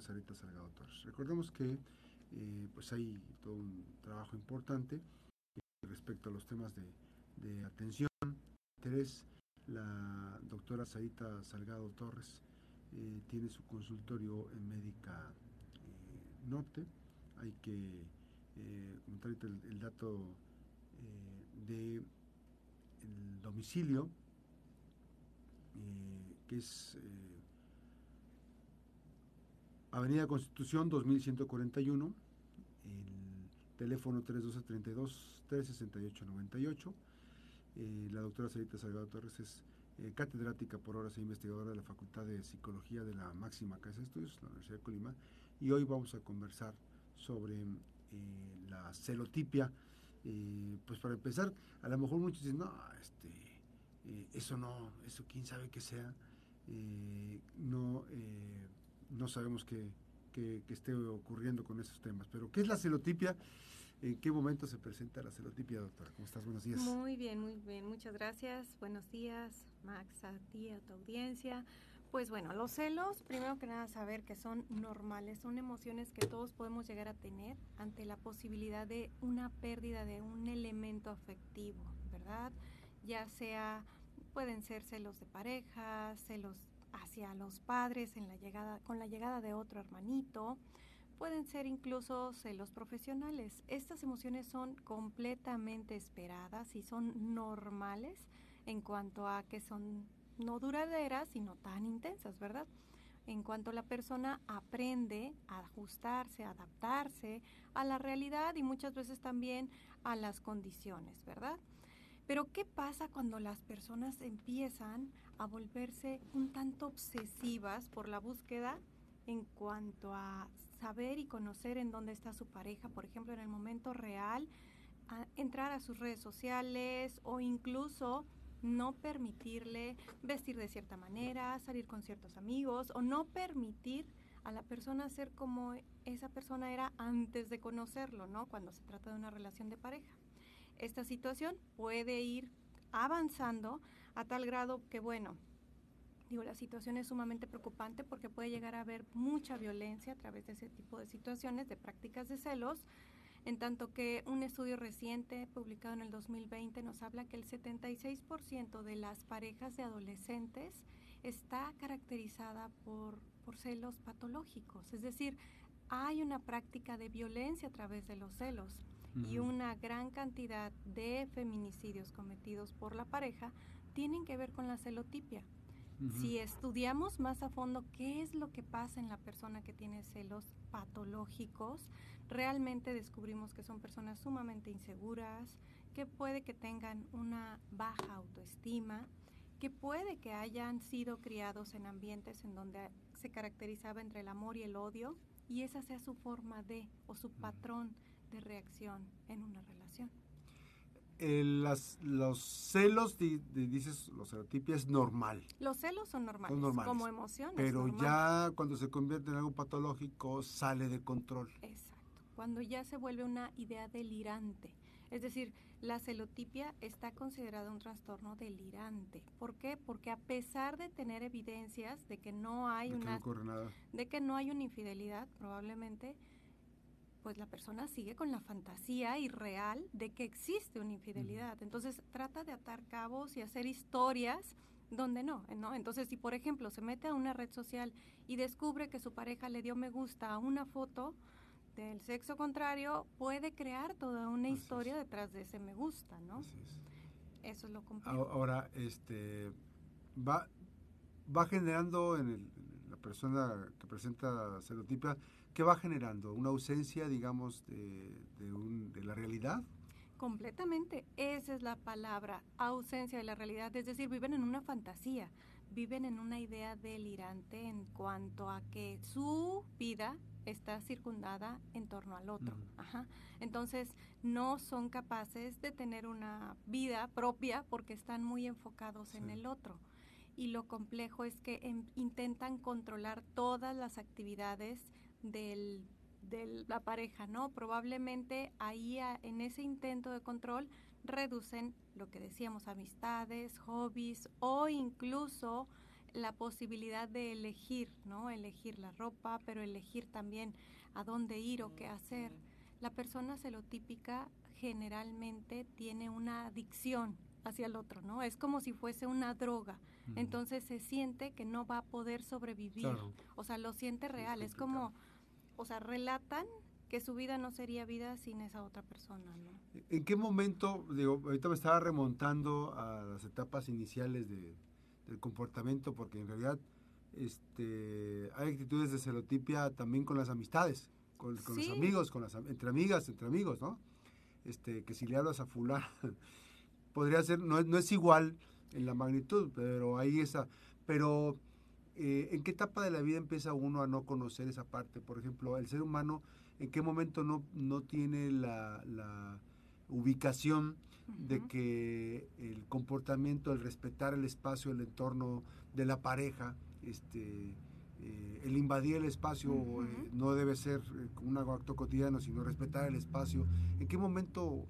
Sarita Salgado Torres. Recordemos que eh, pues hay todo un trabajo importante respecto a los temas de, atención, interés. La doctora Sarita Salgado Torres eh, tiene su consultorio en Médica eh, Norte. Hay que comentar el, el dato de el domicilio, que es Avenida Constitución 2141, el teléfono 312-32 368 98. la doctora Sarita Salgado Torres es eh, catedrática por horas e investigadora de la Facultad de Psicología de la máxima Casa de Estudios, la Universidad de Colima, y hoy vamos a conversar sobre eh, la celotipia. Eh, pues para empezar, a lo mejor muchos dicen, no, este, eso no, eso quién sabe que sea, no no sabemos qué, esté ocurriendo con esos temas. Pero, ¿qué es la celotipia? ¿En qué momento se presenta la celotipia, doctora? ¿Cómo estás? Buenos días. Muy bien, muy bien. Muchas gracias. Buenos días, Max, a ti, a tu audiencia. Pues bueno, los celos, primero que nada, saber que son normales, son emociones que todos podemos llegar a tener ante la posibilidad de una pérdida de un elemento afectivo, ¿verdad? Ya sea, pueden ser celos de pareja, celos hacia los padres en la llegada, con la llegada de otro hermanito, pueden ser incluso celos profesionales. Estas emociones son completamente esperadas y son normales en cuanto a que son no duraderas, y no tan intensas, ¿verdad? En cuanto la persona aprende a ajustarse, a adaptarse a la realidad y muchas veces también a las condiciones, ¿verdad? Pero ¿qué pasa cuando las personas empiezan a volverse un tanto obsesivas por la búsqueda en cuanto a saber y conocer en dónde está su pareja, por ejemplo, en el momento real, entrar a sus redes sociales o incluso no permitirle vestir de cierta manera, salir con ciertos amigos o no permitir a la persona ser como esa persona era antes de conocerlo, ¿no? Cuando se trata de una relación de pareja esta situación puede ir avanzando a tal grado que, bueno, digo, la situación es sumamente preocupante porque puede llegar a haber mucha violencia a través de ese tipo de situaciones, de prácticas de celos, en tanto que un estudio reciente publicado en el 2020 nos habla que el 76% de las parejas de adolescentes está caracterizada por, por celos patológicos, es decir, hay una práctica de violencia a través de los celos y una gran cantidad de feminicidios cometidos por la pareja tienen que ver con la celotipia. Si estudiamos más a fondo qué es lo que pasa en la persona que tiene celos patológicos, realmente descubrimos que son personas sumamente inseguras, que puede que tengan una baja autoestima, que puede que hayan sido criados en ambientes en donde se caracterizaba entre el amor y el odio, y esa sea su forma de o su patrón de reacción en una relación. Las, los celos, dices, los celotipia es normal. Los celos son normales, como emociones. Pero ya cuando se convierte en algo patológico sale de control. Exacto, cuando ya se vuelve una idea delirante. Es decir, la celotipia está considerada un trastorno delirante. ¿Por qué? Porque a pesar de tener evidencias de que no hay una de que no hay una infidelidad, probablemente pues la persona sigue con la fantasía irreal de que existe una infidelidad. Entonces trata de atar cabos y hacer historias donde no, ¿no? Entonces si por ejemplo se mete a una red social y descubre que su pareja le dio me gusta a una foto del sexo contrario, puede crear toda una historia detrás de ese me gusta, ¿no? Eso es lo complejo. Ahora, este, va, va generando en, la persona que presenta celotipia, ¿qué va generando? ¿Una ausencia, digamos, de, de, la realidad? Completamente, esa es la palabra, ausencia de la realidad, es decir, viven en una fantasía, viven en una idea delirante en cuanto a que su vida está circundada en torno al otro. Entonces, no son capaces de tener una vida propia porque están muy enfocados en el otro y lo complejo es que em, intentan controlar todas las actividades del, de la pareja, ¿no? Probablemente ahí en ese intento de control reducen lo que decíamos, amistades, hobbies o incluso la posibilidad de elegir, ¿no? Elegir la ropa, pero elegir también a dónde ir o qué hacer. La persona celotípica generalmente tiene una adicción hacia el otro, ¿no? Es como si fuese una droga. Entonces se siente que no va a poder sobrevivir. O sea, lo siente real. Es, como, o sea, relatan que su vida no sería vida sin esa otra persona, ¿no? ¿En qué momento, digo, ahorita me estaba remontando a las etapas iniciales de, del comportamiento, porque en realidad este, hay actitudes de celotipia también con las amistades, con, los amigos, con las, entre amigas, entre amigos, ¿no? Este, que si le hablas a fulano, podría ser, no, no es igual en la magnitud, pero ahí esa, pero eh, ¿en qué etapa de la vida empieza uno a no conocer esa parte? Por ejemplo, el ser humano, ¿en qué momento no, no tiene la, la ubicación de que el comportamiento, el respetar el espacio, el entorno de la pareja, este, eh, el invadir el espacio eh, no debe ser un acto cotidiano, sino respetar el espacio. ¿En qué momento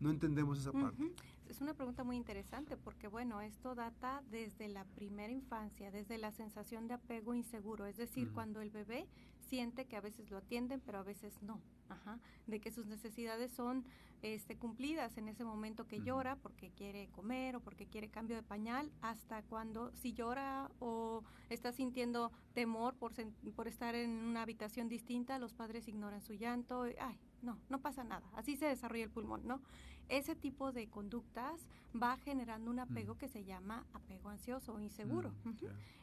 no entendemos esa parte? Es una pregunta muy interesante porque, bueno, esto data desde la primera infancia, desde la sensación de apego inseguro, es decir, cuando el bebé siente que a veces lo atienden, pero a veces no, Ajá, de que sus necesidades son este, cumplidas en ese momento que llora porque quiere comer o porque quiere cambio de pañal, hasta cuando si llora o está sintiendo temor por, por estar en una habitación distinta, los padres ignoran su llanto, ay, no, no pasa nada, así se desarrolla el pulmón, ¿no? ese tipo de conductas va generando un apego mm. que se llama apego ansioso o inseguro. Mm,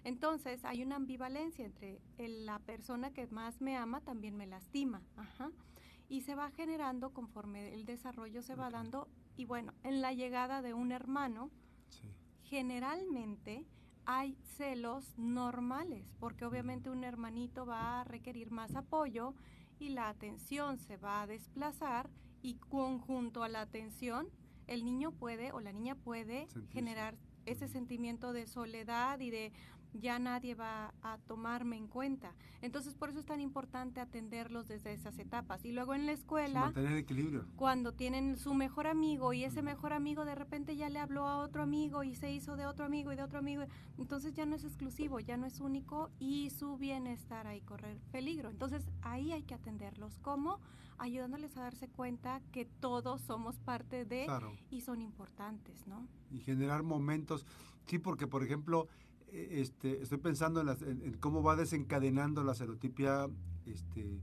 Entonces hay una ambivalencia entre la persona que más me ama también me lastima. Y se va generando conforme el desarrollo se va dando. Y bueno, en la llegada de un hermano, generalmente hay celos normales, porque obviamente un hermanito va a requerir más apoyo y la atención se va a desplazar y conjunto a la atención, el niño puede o la niña puede generar ese sentimiento de soledad y de ya nadie va a tomarme en cuenta. Entonces, por eso es tan importante atenderlos desde esas etapas. Y luego en la escuela, equilibrio. cuando tienen su mejor amigo y ese mejor amigo de repente ya le habló a otro amigo y se hizo de otro amigo y de otro amigo, entonces ya no es exclusivo, ya no es único y su bienestar ahí correr peligro. Entonces, ahí hay que atenderlos. ¿Cómo? Ayudándoles a darse cuenta que todos somos parte de y son importantes, ¿no? Y generar momentos. Sí, porque por ejemplo, este, estoy pensando en, cómo va desencadenando la serotipia este,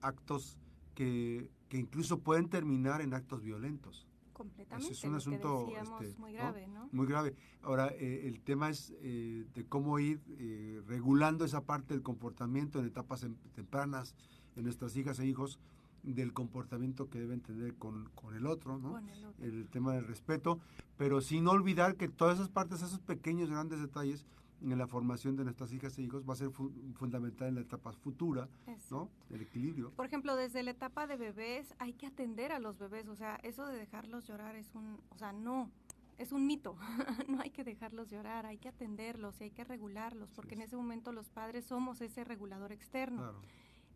actos que, incluso pueden terminar en actos violentos. Completamente. es un asunto este, muy grave, ¿no? Muy grave. Ahora, eh, el tema es eh, de cómo ir eh, regulando esa parte del comportamiento en etapas em, tempranas en nuestras hijas e hijos del comportamiento que deben tener con, el otro, ¿no? el, tema del respeto, pero sin olvidar que todas esas partes, esos pequeños, grandes detalles en la formación de nuestras hijas e hijos va a ser fundamental en la etapa futura, ¿no? El equilibrio. Por ejemplo, desde la etapa de bebés hay que atender a los bebés, o sea, eso de dejarlos llorar es un, o sea, no, es un mito. no hay que dejarlos llorar, hay que atenderlos y hay que regularlos, porque en ese momento los padres somos ese regulador externo. Claro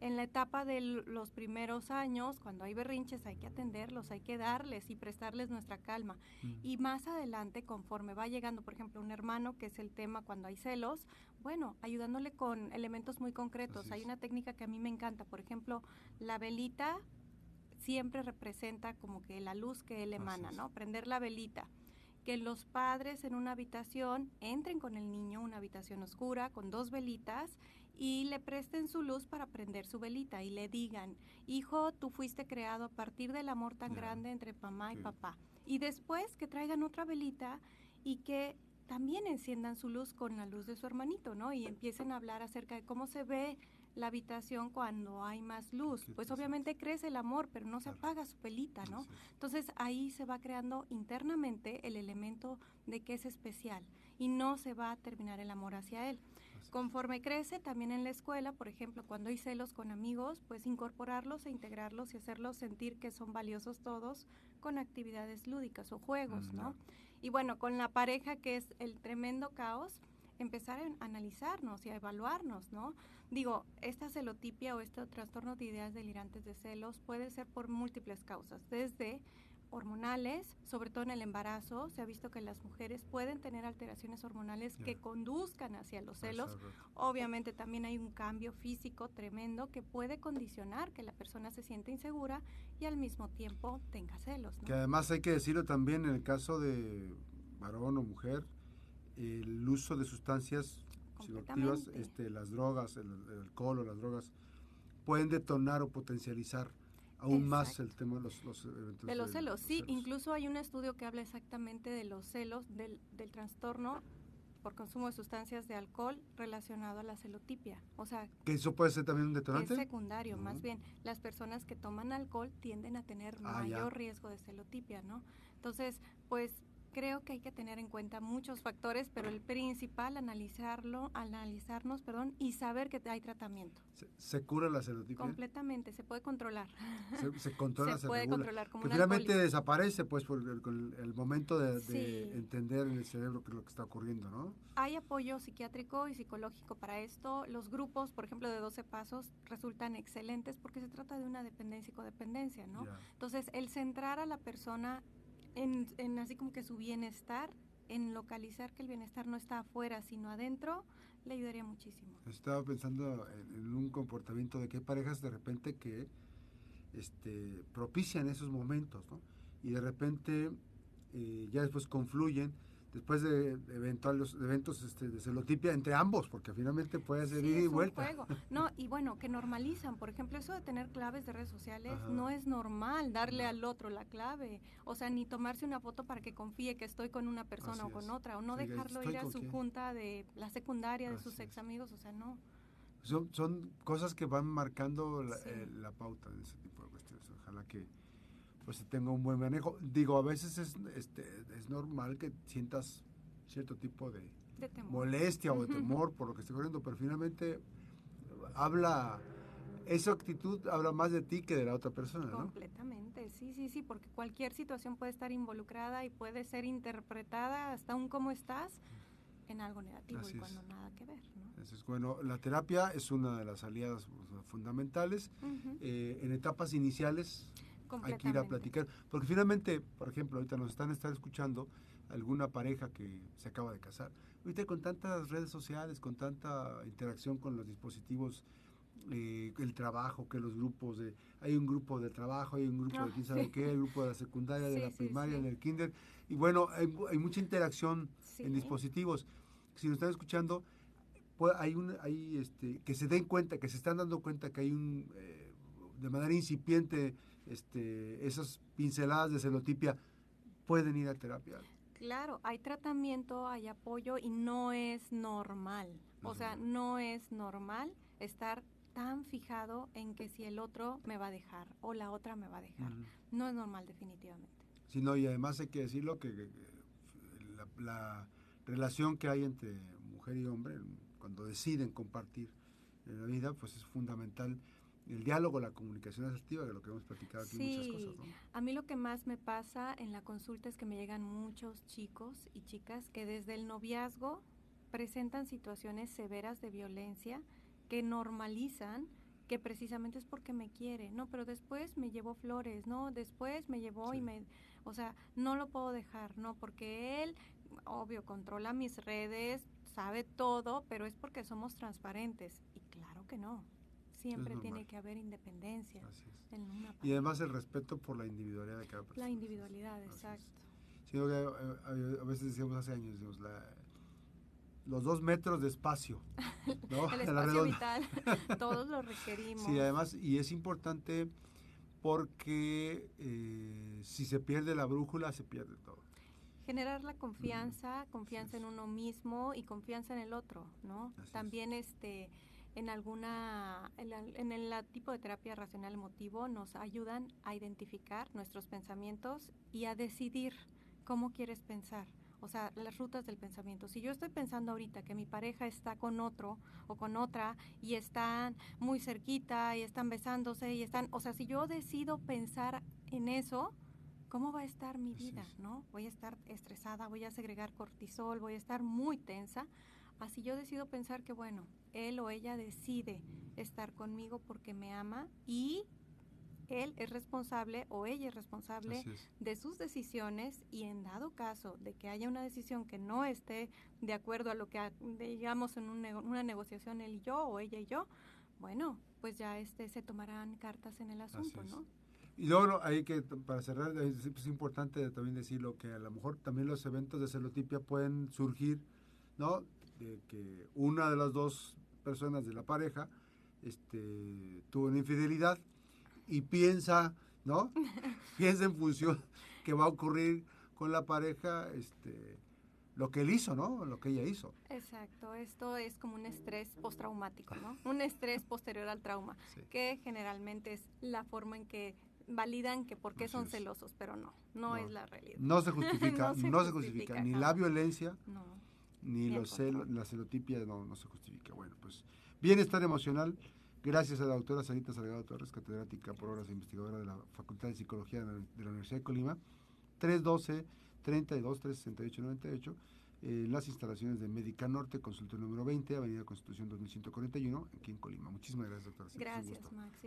en la etapa de los primeros años, cuando hay berrinches, hay que atenderlos, hay que darles y prestarles nuestra calma. Mm. Y más adelante, conforme va llegando, por ejemplo, un hermano, que es el tema cuando hay celos, bueno, ayudándole con elementos muy concretos. Hay una técnica que a mí me encanta, por ejemplo, la velita siempre representa como que la luz que él emana, ¿no? Prender la velita que los padres en una habitación entren con el niño, una habitación oscura, con dos velitas, y le presten su luz para prender su velita y le digan, hijo, tú fuiste creado a partir del amor tan grande entre mamá y papá. Y después que traigan otra velita y que también enciendan su luz con la luz de su hermanito, ¿no? Y empiecen a hablar acerca de cómo se ve la habitación cuando hay más luz. Pues obviamente crece el amor, pero no se apaga su velita, ¿no? Entonces ahí se va creando internamente el elemento de que es especial y no se va a terminar el amor hacia él. Conforme crece, también en la escuela, por ejemplo, cuando hay celos con amigos, pues incorporarlos e integrarlos y hacerlos sentir que son valiosos todos con actividades lúdicas o juegos, ¿no? Y bueno, con la pareja, que es el tremendo caos, empezar a analizarnos y a evaluarnos, ¿no? Digo, esta celotipia o este trastorno de ideas delirantes de celos puede ser por múltiples causas, desde hormonales, sobre todo en el embarazo. Se ha visto que las mujeres pueden tener alteraciones hormonales que conduzcan hacia los celos. Obviamente también hay un cambio físico tremendo que puede condicionar que la persona se siente insegura y al mismo tiempo tenga celos. Que además hay que decirlo también en el caso de varón o mujer, el uso de sustancias psicoactivas, este, las drogas, el, alcohol o las drogas, pueden detonar o potencializar aún más el tema de los, los eventos. De los celos, sí, incluso hay un estudio que habla exactamente de los celos, del, del trastorno por consumo de sustancias de alcohol relacionado a la celotipia. O sea, que eso puede ser también un detonante. Es secundario, más bien. Las personas que toman alcohol tienden a tener ah, mayor riesgo de celotipia, ¿no? Entonces, pues creo que hay que tener en cuenta muchos factores, pero el principal, analizarlo, analizarnos, perdón, y saber que hay tratamiento. ¿Se, cura la celotipia? Completamente, se puede controlar. Se, controla, se, puede controlar como que finalmente desaparece, pues, por el, momento de, entender en el cerebro qué es lo que está ocurriendo, ¿no? Hay apoyo psiquiátrico y psicológico para esto. Los grupos, por ejemplo, de 12 pasos resultan excelentes porque se trata de una dependencia y codependencia, ¿no? Entonces, el centrar a la persona en, así como que su bienestar, en localizar que el bienestar no está afuera, sino adentro, le ayudaría muchísimo. Estaba pensando en, un comportamiento de que hay parejas de repente que este, propician esos momentos, ¿no? Y de repente eh, ya después confluyen después de eventuales eventos este, de celotipia entre ambos, porque finalmente puede ser ida y vuelta. Juego. No, y bueno, que normalizan, por ejemplo, eso de tener claves de redes sociales no es normal darle al otro la clave, o sea, ni tomarse una foto para que confíe que estoy con una persona o con otra, o no dejarlo ir a su junta de la secundaria de sus ex amigos, o sea, no. Son, son cosas que van marcando la, eh, la pauta de ese tipo de cuestiones. Ojalá que, pues tenga un buen manejo. Digo, a veces es, este, es normal que sientas cierto tipo de, molestia o de temor por lo que esté ocurriendo, pero finalmente habla, esa actitud habla más de ti que de la otra persona, ¿no? Completamente, sí, sí, sí, porque cualquier situación puede estar involucrada y puede ser interpretada hasta un cómo estás en algo negativo y cuando nada que ver. ¿no? es, bueno, la terapia es una de las aliadas fundamentales. Eh, en etapas iniciales hay que ir a platicar. Porque finalmente, por ejemplo, ahorita nos están, escuchando alguna pareja que se acaba de casar. Ahorita con tantas redes sociales, con tanta interacción con los dispositivos, eh, el trabajo, que los grupos de... Hay un grupo de trabajo, hay un grupo de quién sabe qué, el grupo de la secundaria, de la primaria, del kinder. Y bueno, hay, hay mucha interacción en dispositivos. Si nos están escuchando, pues hay un, hay este, que se den cuenta, que se están dando cuenta que hay un... Eh, de manera incipiente este, esas pinceladas de celotipia pueden ir a terapia. Claro, hay tratamiento, hay apoyo y no es normal. O sea, no es normal estar tan fijado en que si el otro me va a dejar o la otra me va a dejar. No es normal definitivamente. Sí, no, y además hay que decirlo que la, la, relación que hay entre mujer y hombre cuando deciden compartir la vida, pues es fundamental el diálogo, la comunicación asertiva, de lo que hemos platicado aquí muchas cosas. ¿no? A mí lo que más me pasa en la consulta es que me llegan muchos chicos y chicas que desde el noviazgo presentan situaciones severas de violencia que normalizan que precisamente es porque me quiere, no, pero después me llevó flores, no, después me llevó y me, o sea, no lo puedo dejar, no, porque él, obvio, controla mis redes, sabe todo, pero es porque somos transparentes y claro que no. Siempre tiene que haber independencia. y además el respeto por la individualidad de cada persona. La individualidad, exacto. Eh, a, veces decíamos hace años, los dos metros de espacio. ¿no? el espacio vital, todos lo requerimos. Sí, además, y es importante porque eh, si se pierde la brújula, se pierde todo. Generar la confianza, confianza en uno mismo y confianza en el otro, ¿no? También este en alguna, en, el tipo de terapia racional emotivo nos ayudan a identificar nuestros pensamientos y a decidir cómo quieres pensar. O sea, las rutas del pensamiento. Si yo estoy pensando ahorita que mi pareja está con otro o con otra y están muy cerquita y están besándose y están, o sea, si yo decido pensar en eso, ¿cómo va a estar mi vida? ¿No? Voy a estar estresada, voy a segregar cortisol, voy a estar muy tensa. Así yo decido pensar que, bueno, él o ella decide estar conmigo porque me ama y él es responsable o ella es responsable de sus decisiones y en dado caso de que haya una decisión que no esté de acuerdo a lo que digamos en una negociación él y yo o ella y yo, bueno, pues ya este se tomarán cartas en el asunto, ¿no? Y luego hay que, para cerrar, es, importante también decirlo que a lo mejor también los eventos de celotipia pueden surgir, ¿no? De que una de las dos personas de la pareja este, tuvo una infidelidad y piensa, ¿no? piensa en función que va a ocurrir con la pareja, este, lo que él hizo, ¿no? Lo que ella hizo. Exacto, esto es como un estrés postraumático, ¿no? Un estrés posterior al trauma, que generalmente es la forma en que validan que por qué son celosos, pero no, no, es la realidad. No se justifica, no se, justifica, ni la violencia, ni, los la celotipia, no, no se justifica. Bueno, pues bienestar emocional, gracias a la doctora Sarita Salgado Torres, catedrática por horas e investigadora de la Facultad de Psicología de la, Universidad de Colima, 312 32 368 98 en las instalaciones de Médica Norte, consultorio número 20, Avenida Constitución 2141, aquí en Colima. Muchísimas gracias, doctora. Gracias, Max.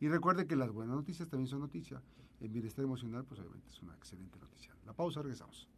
Y recuerde que las buenas noticias también son noticias. El bienestar emocional, pues obviamente es una excelente noticia. La pausa, regresamos.